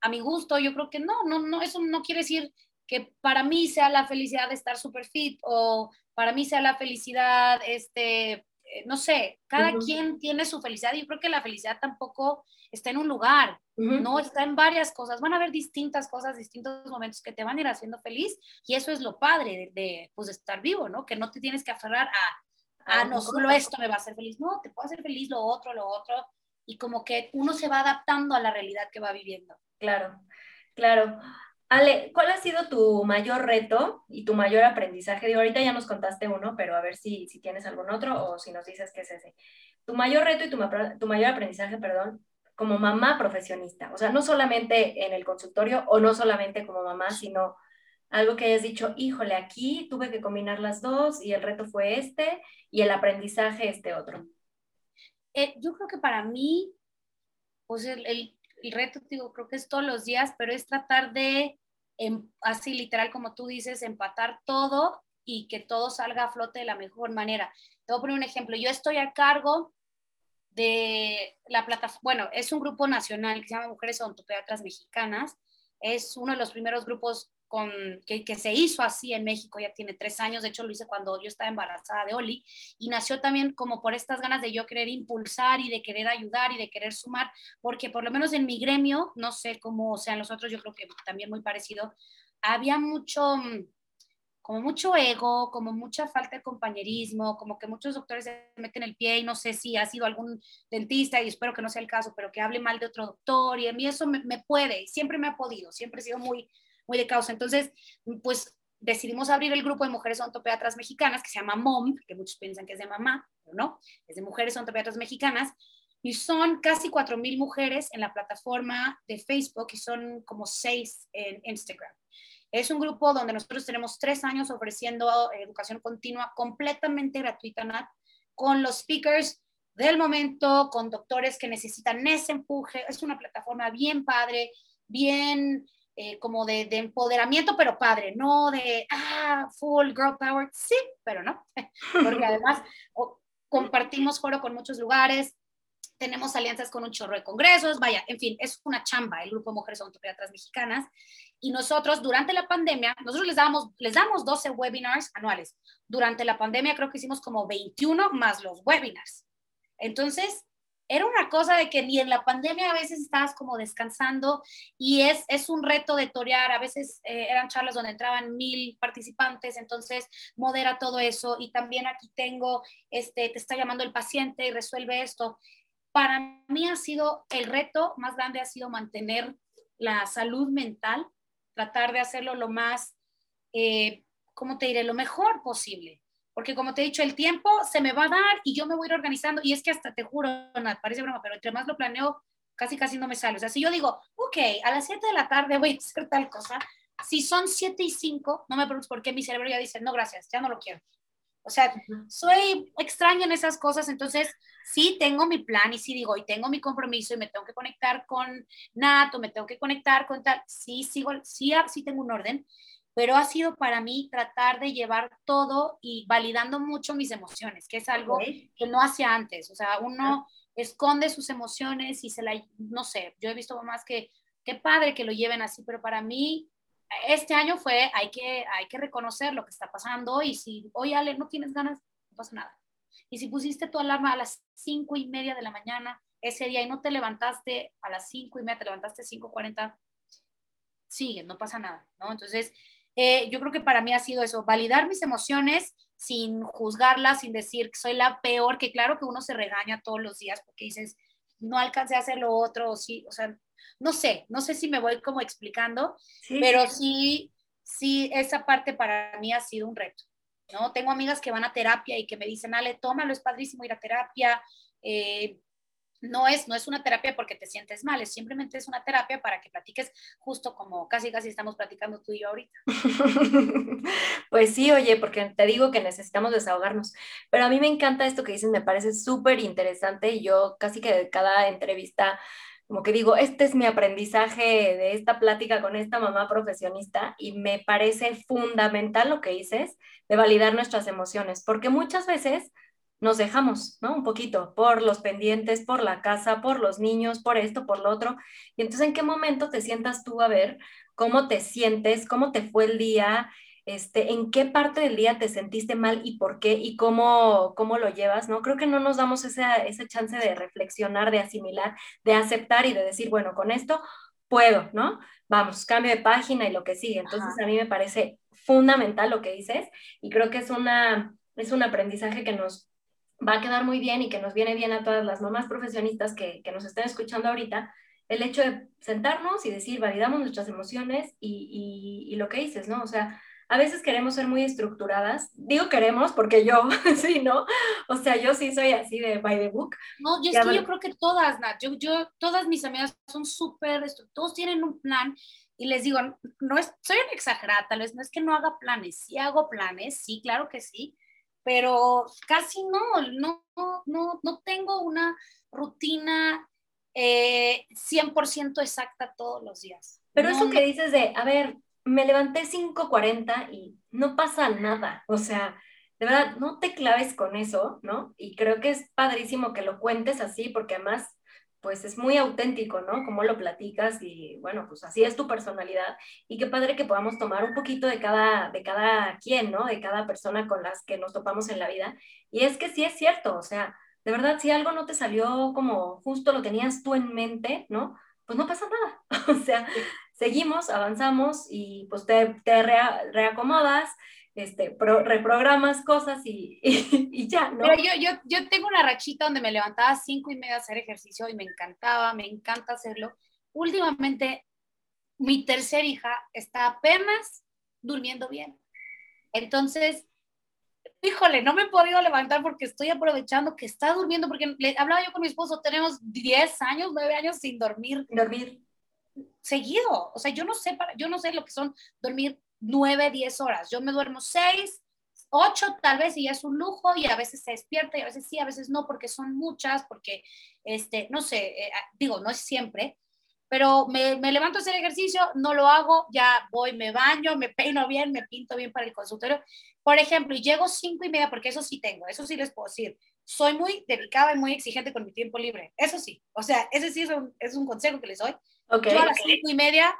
A mi gusto, yo creo que no, no, no, eso no quiere decir que para mí sea la felicidad de estar super fit o para mí sea la felicidad este, eh, no sé, cada quien tiene su felicidad y yo creo que la felicidad tampoco está en un lugar, no está en varias cosas, van a haber distintas cosas, distintos momentos que te van a ir haciendo feliz y eso es lo padre de, pues, estar vivo, ¿no? Que no te tienes que aferrar a, a no solo esto me va a hacer feliz, no, te puede hacer feliz lo otro, lo otro y como que uno se va adaptando a la realidad que va viviendo. Claro, claro. Ale, ¿cuál ha sido tu mayor reto y tu mayor aprendizaje? Digo, ahorita ya nos contaste uno, pero a ver si, si tienes algún otro o si nos dices qué es ese. Tu mayor reto y tu, tu mayor aprendizaje, perdón, como mamá profesionista. O sea, no solamente en el consultorio o no solamente como mamá, sino algo que hayas dicho, híjole, aquí tuve que combinar las dos y el reto fue este y el aprendizaje este otro. Eh, yo creo que para mí, pues el, el, reto, digo, creo que es todos los días, pero es tratar de, em, así literal como tú dices, empatar todo y que todo salga a flote de la mejor manera. Te voy a poner un ejemplo. Yo estoy a cargo de la plataforma, bueno, es un grupo nacional que se llama Mujeres Odontopediatras Mexicanas. Es uno de los primeros grupos con, que, se hizo así en México, ya tiene tres años, de hecho lo hice cuando yo estaba embarazada de Oli, y nació también como por estas ganas de yo querer impulsar y de querer ayudar y de querer sumar, porque por lo menos en mi gremio, no sé cómo sean los otros, yo creo que también muy parecido, había mucho, como mucho ego, como mucha falta de compañerismo, como que muchos doctores se meten el pie y no sé si ha sido algún dentista y espero que no sea el caso, pero que hable mal de otro doctor y a mí eso me, me puede, siempre me ha podido, siempre he sido muy, muy de causa. Entonces, pues decidimos abrir el grupo de mujeres ontopediatras mexicanas que se llama MOM, que muchos piensan que es de mamá, pero no, es de mujeres ontopediatras mexicanas. Y son casi 4.000 mujeres en la plataforma de Facebook y son como seis en Instagram. Es un grupo donde nosotros tenemos tres años ofreciendo educación continua completamente gratuita, Nat, con los speakers del momento, con doctores que necesitan ese empuje. Es una plataforma bien padre, bien eh, como de, empoderamiento, pero padre, no de, ah, full girl power, sí, pero no, [LAUGHS] porque además compartimos foro con muchos lugares, tenemos alianzas con un chorro de congresos, vaya, en fin, es una chamba el Grupo Mujeres Ontopediatras Mexicanas. Y nosotros, durante la pandemia, nosotros les damos, les damos 12 webinars anuales. Durante la pandemia creo que hicimos como 21 más los webinars. Entonces, era una cosa de que ni en la pandemia a veces estabas como descansando y es, es un reto de torear, a veces eh, eran charlas donde entraban mil participantes, entonces modera todo eso y también aquí tengo, este, te está llamando el paciente y resuelve esto para mí ha sido, el reto más grande ha sido mantener la salud mental, tratar de hacerlo lo más, eh, ¿cómo te diré?, lo mejor posible. Porque como te he dicho, el tiempo se me va a dar y yo me voy a ir organizando. Y es que hasta te juro, parece broma, pero entre más lo planeo, casi casi no me sale. O sea, si yo digo, ok, a las 7 de la tarde voy a hacer tal cosa, si son 7 y 5, no me preguntes por qué mi cerebro ya dice, no, gracias, ya no lo quiero. O sea, soy extraña en esas cosas, entonces sí tengo mi plan y sí digo, y tengo mi compromiso y me tengo que conectar con Nato, me tengo que conectar con tal, sí sigo, sí, sí tengo un orden, pero ha sido para mí tratar de llevar todo y validando mucho mis emociones, que es algo que no hacía antes, o sea, uno esconde sus emociones y se la, no sé, yo he visto mamás que, qué padre que lo lleven así, pero para mí este año fue, hay que, hay que reconocer lo que está pasando y si hoy Ale no tienes ganas, no pasa nada. Y si pusiste tu alarma a las cinco y media de la mañana ese día y no te levantaste a las cinco y media, te levantaste 5.40, sigue, no pasa nada, ¿no? Entonces, eh, yo creo que para mí ha sido eso, validar mis emociones sin juzgarlas, sin decir que soy la peor, que claro que uno se regaña todos los días porque dices, no alcancé a hacer lo otro, o sí, o sea, no sé, no sé si me voy como explicando, pero sí, sí, esa parte para mí ha sido un reto. ¿no? Tengo amigas que van a terapia y que me dicen, Ale, tómalo, es padrísimo ir a terapia. Eh, no es, no es una terapia porque te sientes mal, es simplemente es una terapia para que platiques justo como casi casi estamos platicando tú y yo ahorita. [LAUGHS] Pues sí, oye, porque te digo que necesitamos desahogarnos, pero a mí me encanta esto que dices, me parece súper interesante y yo casi que de cada entrevista como que digo, este es mi aprendizaje de esta plática con esta mamá profesionista y me parece fundamental lo que dices de validar nuestras emociones, porque muchas veces nos dejamos, ¿no? Un poquito por los pendientes, por la casa, por los niños, por esto, por lo otro. Y entonces, ¿en qué momento te sientas tú a ver cómo te sientes, cómo te fue el día? este, en qué parte del día te sentiste mal y por qué y cómo, cómo lo llevas, ¿no? Creo que no nos damos esa, esa chance de reflexionar, de asimilar, de aceptar y de decir, bueno, con esto puedo, ¿no? Vamos, cambio de página y lo que sigue. Entonces a mí me parece fundamental lo que dices y creo que es, una, es un aprendizaje que nos va a quedar muy bien y que nos viene bien a todas las mamás profesionistas que, que nos estén escuchando ahorita, el hecho de sentarnos y decir, validamos nuestras emociones y, y, y lo que dices, ¿no? O sea, a veces queremos ser muy estructuradas. Digo queremos porque yo, [LAUGHS] sí, ¿no? O sea, yo sí soy así de by the book. No, yo, es que yo creo que todas, Nat, yo, yo, todas mis amigas son súper, todos tienen un plan y les digo, no es, soy una exagerada, tal vez no es que no haga planes, sí hago planes, sí, claro que sí, pero casi no, no, no, no tengo una rutina eh, 100% exacta todos los días. Pero eso que dices de, a ver, me levanté 5.40 y no pasa nada. O sea, de verdad, no te claves con eso, ¿no? Y creo que es padrísimo que lo cuentes así, porque además, pues es muy auténtico, ¿no? Cómo lo platicas y bueno, pues así es tu personalidad. Y qué padre que podamos tomar un poquito de cada, de cada quien, ¿no? De cada persona con las que nos topamos en la vida. Y es que sí es cierto, o sea, de verdad, si algo no te salió como justo lo tenías tú en mente, ¿no? Pues no pasa nada. [LAUGHS] o sea, seguimos, avanzamos y pues te, te reacomodas, este, reprogramas cosas y, y, ya, ¿no? Pero yo, yo, yo tengo una rachita donde me levantaba a cinco y media a hacer ejercicio y me encantaba, me encanta hacerlo. Últimamente, mi tercera hija está apenas durmiendo bien. Entonces, híjole, no me he podido levantar porque estoy aprovechando que está durmiendo, porque le, hablaba yo con mi esposo, tenemos 10 años, 9 años sin dormir. Dormir seguido. O sea, yo no sé, para, yo no sé lo que son dormir nueve, diez horas. Yo me duermo seis, ocho tal vez y ya es un lujo y a veces se despierta y a veces sí, a veces no, porque son muchas, porque, este, no sé, eh, ah, digo, no es siempre, pero me, me, levanto a hacer ejercicio, no lo hago, ya voy, me baño, me peino bien, me pinto bien para el consultorio. Por ejemplo, y llego cinco y media, porque eso sí tengo, eso sí les puedo decir. Soy muy dedicada y muy exigente con mi tiempo libre, eso sí. O sea, ese sí es un, es un consejo que les doy. Okay. Yo a las cinco y media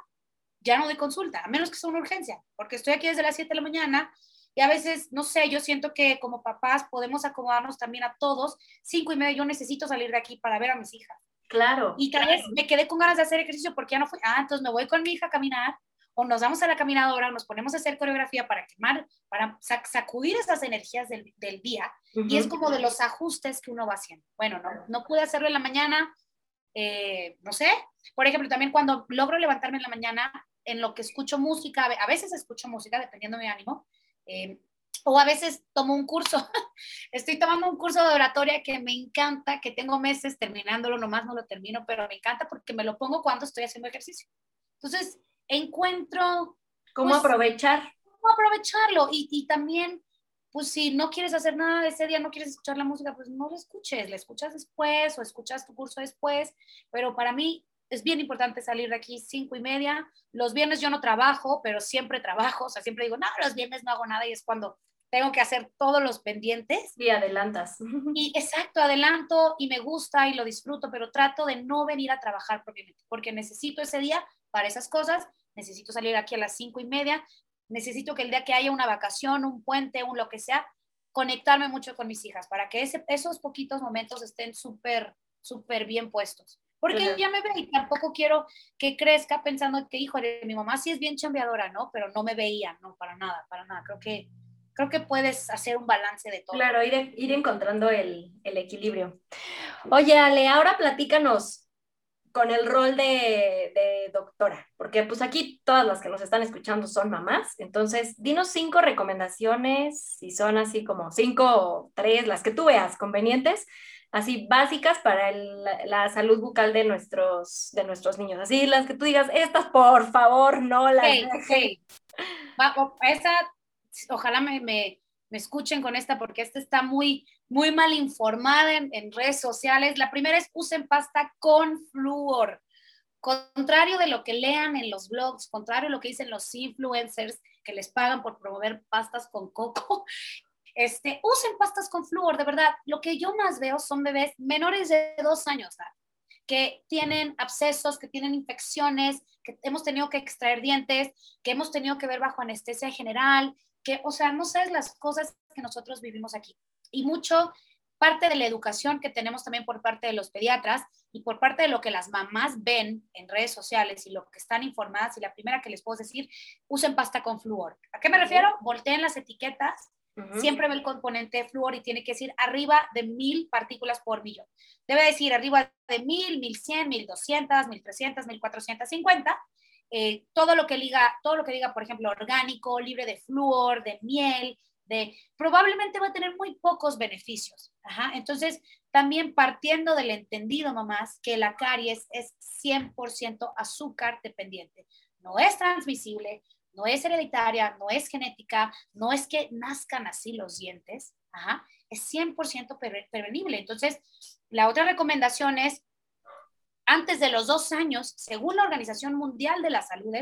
ya no doy consulta, a menos que sea una urgencia, porque estoy aquí desde las 7 de la mañana y a veces, no sé, yo siento que como papás podemos acomodarnos también a todos. Cinco y media yo necesito salir de aquí para ver a mis hijas. Claro. Y tal vez me quedé con ganas de hacer ejercicio porque ya no fui. Ah, entonces me voy con mi hija a caminar o nos vamos a la caminadora, nos ponemos a hacer coreografía para quemar, para sacudir esas energías del, del día. Y es como de los ajustes que uno va haciendo. Bueno, no, no pude hacerlo en la mañana, eh, no sé, por ejemplo, también cuando logro levantarme en la mañana, en lo que escucho música, a veces escucho música dependiendo de mi ánimo, eh, o a veces tomo un curso. [LAUGHS] Estoy tomando un curso de oratoria que me encanta, que tengo meses terminándolo, nomás no lo termino, pero me encanta porque me lo pongo cuando estoy haciendo ejercicio. Entonces, encuentro... ¿Cómo pues, aprovechar? ¿Cómo aprovecharlo? Y, y también pues si no quieres hacer nada de ese día, no quieres escuchar la música, pues no la escuches, la escuchas después o escuchas tu curso después, pero para mí es bien importante salir de aquí cinco y media. Los viernes yo no trabajo, pero siempre trabajo, o sea, siempre digo, no, los viernes no hago nada y es cuando tengo que hacer todos los pendientes. Y adelantas. [LAUGHS] Y exacto, adelanto y me gusta y lo disfruto, pero trato de no venir a trabajar propiamente, porque necesito ese día para esas cosas, necesito salir aquí a las cinco y media, necesito que el día que haya una vacación, un puente, un lo que sea, conectarme mucho con mis hijas para que ese, esos poquitos momentos estén súper, súper bien puestos. Porque ya me ve y tampoco quiero que crezca pensando que, hijo, mi mamá sí es bien chambeadora, ¿no? Pero no me veía, no, para nada, para nada. Creo que, creo que puedes hacer un balance de todo. Claro, ir, ir encontrando el, el equilibrio. Oye, Ale, ahora platícanos, con el rol de, doctora, porque pues aquí todas las que nos están escuchando son mamás, entonces dinos cinco recomendaciones, si son así como cinco o tres, las que tú veas convenientes, así básicas para la salud bucal de nuestros, de nuestros niños, así las que tú digas, estas por favor no las... Okay, esa, ojalá me, me, me escuchen con esta porque esta está muy muy mal informada en, redes sociales. La primera es usen pasta con flúor. Contrario de lo que lean en los blogs, contrario a lo que dicen los influencers que les pagan por promover pastas con coco, este, usen pastas con flúor, de verdad. Lo que yo más veo son bebés menores de dos años, que tienen abscesos, que tienen infecciones, que hemos tenido que extraer dientes, que hemos tenido que ver bajo anestesia general, que, o sea, no sabes las cosas que nosotros vivimos aquí. Y mucho parte de la educación que tenemos también por parte de los pediatras y por parte de lo que las mamás ven en redes sociales y lo que están informadas. Y la primera que les puedo decir, usen pasta con flúor. ¿A qué me refiero? Volteen las etiquetas. Siempre ve el componente flúor y tiene que decir arriba de mil partículas por millón. Debe decir arriba de mil, mil cien, mil doscientas, mil trescientas, mil cuatrocientas cincuenta. Eh, todo lo que diga, todo lo que diga, por ejemplo, orgánico, libre de flúor, de miel, de probablemente va a tener muy pocos beneficios. Entonces, también partiendo del entendido, mamás, que la caries es 100% azúcar dependiente. No es transmisible, no es hereditaria, no es genética, no es que nazcan así los dientes, es 100% prevenible. Entonces, la otra recomendación es, antes de los dos años, según la Organización Mundial de la Salud,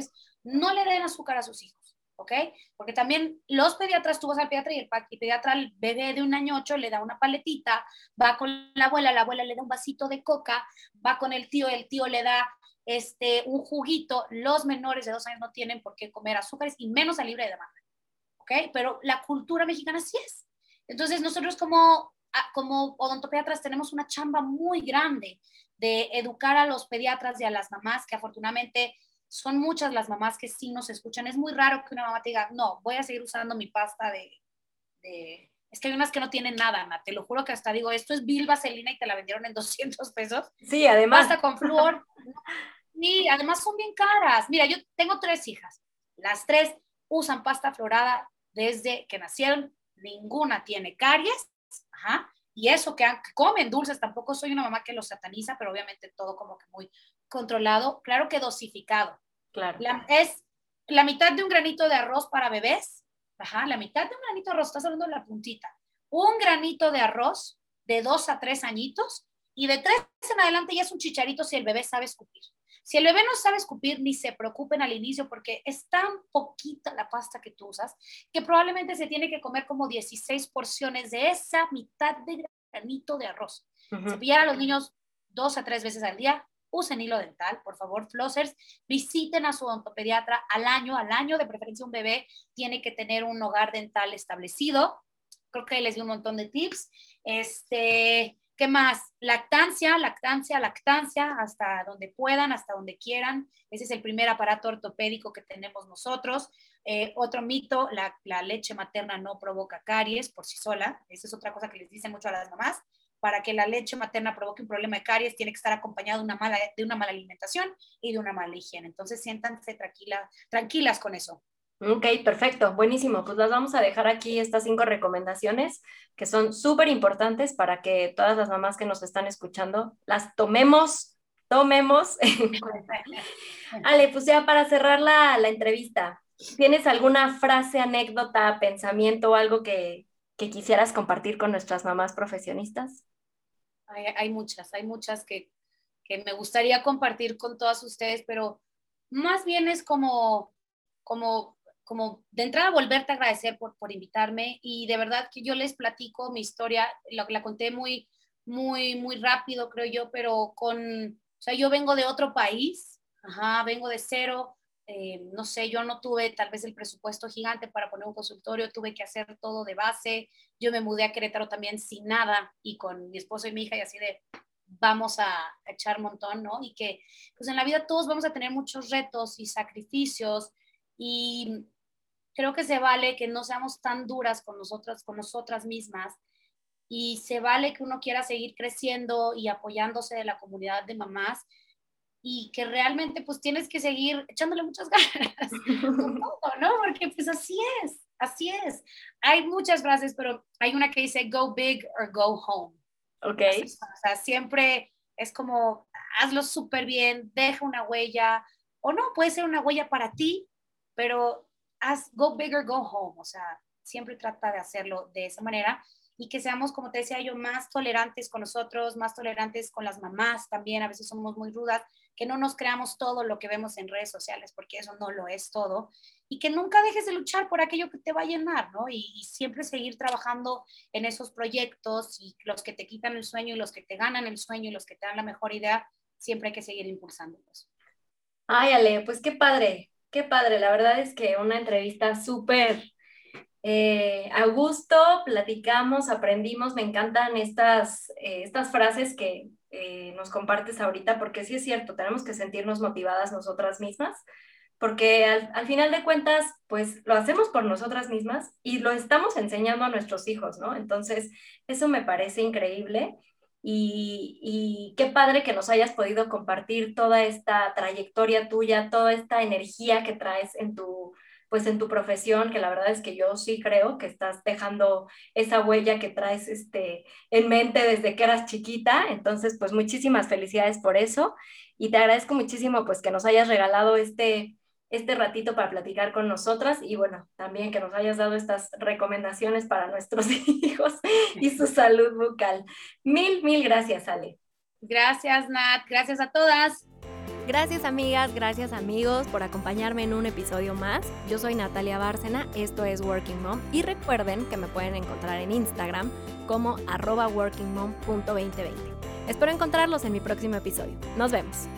no le den azúcar a sus hijos. ¿ok? Porque también los pediatras, tú vas al pediatra y el, pediatra al bebé de un año ocho le da una paletita, va con la abuela, la abuela le da un vasito de coca, va con el tío, el tío le da este, un juguito, los menores de dos años no tienen por qué comer azúcares y menos a libre de demanda, ¿ok? Pero la cultura mexicana sí es. Entonces nosotros como, ah, como odontopediatras tenemos una chamba muy grande de educar a los pediatras y a las mamás que afortunadamente son muchas las mamás que sí nos escuchan. Es muy raro que una mamá te diga, no, voy a seguir usando mi pasta de... Es que hay unas que no tienen nada, Ana. Te lo juro que hasta digo, esto es Bill Vaselina y te la vendieron en [LAUGHS] 200 pesos. Sí, además. Pasta con flúor. [LAUGHS] Y además son bien caras. Mira, yo tengo tres hijas. Las tres usan pasta florada desde que nacieron. Ninguna tiene caries. Ajá. Y eso que, comen dulces, tampoco soy una mamá que los sataniza, pero obviamente todo como que muy controlado, claro que dosificado. Claro. es la mitad de un granito de arroz para bebés, ajá, la mitad de un granito de arroz, estás hablando de la puntita. Un granito de arroz de dos a tres añitos y de tres en adelante ya es un chicharito si el bebé sabe escupir. Si el bebé no sabe escupir, ni se preocupen al inicio porque es tan poquita la pasta que tú usas que probablemente se tiene que comer como 16 porciones de esa mitad de granito de arroz. Uh a los niños dos a tres veces al día, usen hilo dental, por favor, flossers, visiten a su odontopediatra al año, al año de preferencia un bebé tiene que tener un hogar dental establecido. Creo que les di un montón de tips. Este, ¿qué más? Lactancia, lactancia, lactancia, hasta donde puedan, hasta donde quieran. Ese es el primer aparato ortopédico que tenemos nosotros. Eh, otro mito, la, leche materna no provoca caries por sí sola. Esa es otra cosa que les dicen mucho a las mamás para que la leche materna provoque un problema de caries, tiene que estar acompañado de una mala, de una mala alimentación y de una mala higiene. Entonces, siéntanse tranquila, tranquilas con eso. Ok, perfecto, buenísimo. Pues las vamos a dejar aquí estas cinco recomendaciones que son súper importantes para que todas las mamás que nos están escuchando las tomemos, tomemos. [LAUGHS] Ale, pues ya para cerrar la, la, entrevista, ¿tienes alguna frase, anécdota, pensamiento o algo que, que quisieras compartir con nuestras mamás profesionistas? Hay, muchas, hay muchas que, me gustaría compartir con todas ustedes, pero más bien es como, como, como de entrada volverte a agradecer por, por invitarme y de verdad que yo les platico mi historia, la, la conté muy, muy, muy rápido, creo yo, pero con, o sea, yo vengo de otro país, ajá, vengo de cero, eh, no sé, yo no tuve tal vez el presupuesto gigante para poner un consultorio, tuve que hacer todo de base. Yo me mudé a Querétaro también sin nada y con mi esposo y mi hija y así de vamos a echar montón, ¿no? Y que pues en la vida todos vamos a tener muchos retos y sacrificios y creo que se vale que no seamos tan duras con nosotras, con nosotras mismas y se vale que uno quiera seguir creciendo y apoyándose de la comunidad de mamás y que realmente pues tienes que seguir echándole muchas [LAUGHS] ganas con [LAUGHS] todo, ¿no? Porque pues así es, así es. Hay muchas frases, pero hay una que dice go big or go home. Ok. o sea, siempre es como hazlo súper bien, deja una huella, o no, puede ser una huella para ti, pero haz go big or go home, o sea, siempre trata de hacerlo de esa manera y que seamos, como te decía yo, más tolerantes con nosotros, más tolerantes con las mamás también, a veces somos muy rudas, que no nos creamos todo lo que vemos en redes sociales, porque eso no lo es todo, y que nunca dejes de luchar por aquello que te va a llenar, ¿no? Y, siempre seguir trabajando en esos proyectos y los que te quitan el sueño y los que te ganan el sueño y los que te dan la mejor idea, siempre hay que seguir impulsándolos. Ay, Ale, pues qué padre, qué padre. La verdad es que una entrevista súper Eh, a gusto, platicamos, aprendimos, me encantan estas, eh, estas frases que eh, nos compartes ahorita, porque sí es cierto, tenemos que sentirnos motivadas nosotras mismas, porque al, al, final de cuentas, pues lo hacemos por nosotras mismas y lo estamos enseñando a nuestros hijos, ¿no? Entonces, eso me parece increíble y, qué padre que nos hayas podido compartir toda esta trayectoria tuya, toda esta energía que traes en tu, pues en tu profesión, que la verdad es que yo sí creo que estás dejando esa huella que traes este, en mente desde que eras chiquita. Entonces, pues muchísimas felicidades por eso y te agradezco muchísimo pues que nos hayas regalado este este ratito para platicar con nosotras y bueno, también que nos hayas dado estas recomendaciones para [LAUGHS] nuestros hijos y su salud bucal. Mil, mil gracias, Ale. Gracias, Nat. Gracias a todas. Gracias amigas, gracias amigos por acompañarme en un episodio más. Yo soy Natalia Bárcena, esto es Working Mom y recuerden que me pueden encontrar en Instagram como arroba workingmom.2020. Espero encontrarlos en mi próximo episodio. Nos vemos.